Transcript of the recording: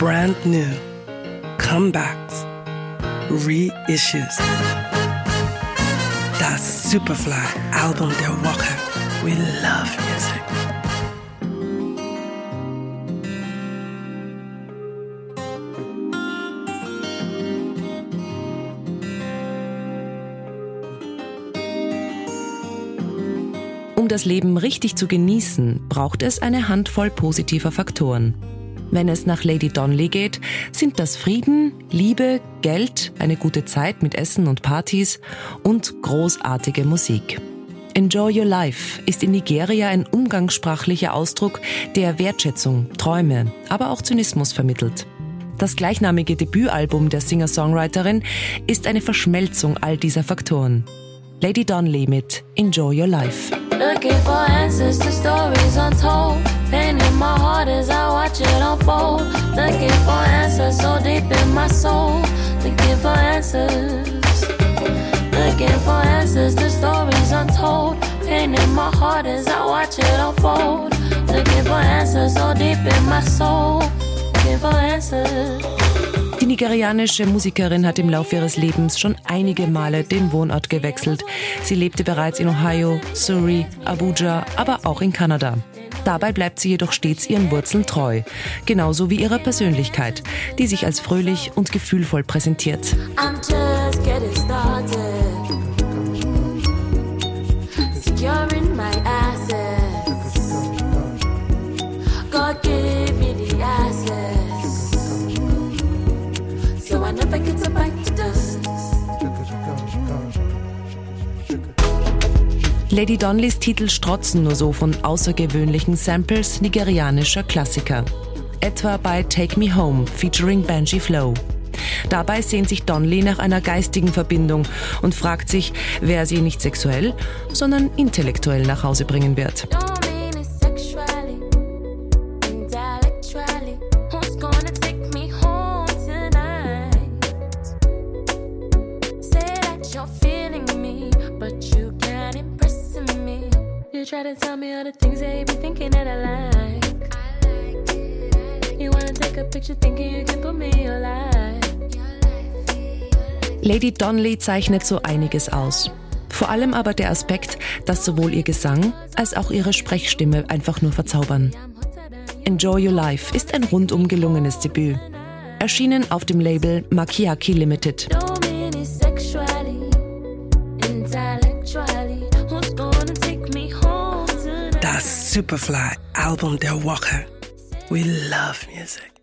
brand new, comebacks, reissues. Das Superfly-Album der Woche. We love music. Um das Leben richtig zu genießen, braucht es eine Handvoll positiver Faktoren. Wenn es nach Lady Donnelly geht, sind das Frieden, Liebe, Geld, eine gute Zeit mit Essen und Partys und großartige Musik. Enjoy Your Life ist in Nigeria ein umgangssprachlicher Ausdruck, der Wertschätzung, Träume, aber auch Zynismus vermittelt. Das gleichnamige Debütalbum der Singer-Songwriterin ist eine Verschmelzung all dieser Faktoren. Lady Donnelly mit Enjoy Your Life. Looking for answers to stories untold. Pain in my heart as I watch it unfold. Looking for answers so deep in my soul. Looking for answers. Looking for answers to stories untold. Pain in my heart as I watch it unfold. Looking for answers so deep in my soul. Looking for answers. Nigerianische Musikerin hat im Laufe ihres Lebens schon einige Male den Wohnort gewechselt. Sie lebte bereits in Ohio, Surrey, Abuja, aber auch in Kanada. Dabei bleibt sie jedoch stets ihren Wurzeln treu, genauso wie ihrer Persönlichkeit, die sich als fröhlich und gefühlvoll präsentiert. Lady Donnellys Titel strotzen nur so von außergewöhnlichen Samples nigerianischer Klassiker. Etwa bei Take Me Home featuring Banshee Flow. Dabei sehnt sich Donnelly nach einer geistigen Verbindung und fragt sich, wer sie nicht sexuell, sondern intellektuell nach Hause bringen wird. You're feeling me, but you can't impress me. You try to tell me all the things that you be thinking that I like. You wanna take a picture thinking you can put me in your life. Lady Donnelly zeichnet so einiges aus. Vor allem aber der Aspekt, dass sowohl ihr Gesang als auch ihre Sprechstimme einfach nur verzaubern. Enjoy Your Life ist ein rundum gelungenes Debüt. Erschienen auf dem Label Makiaki Limited. Intellectually. Who's gonna take me home tonight? Das Superfly-Album der Woche. We love music.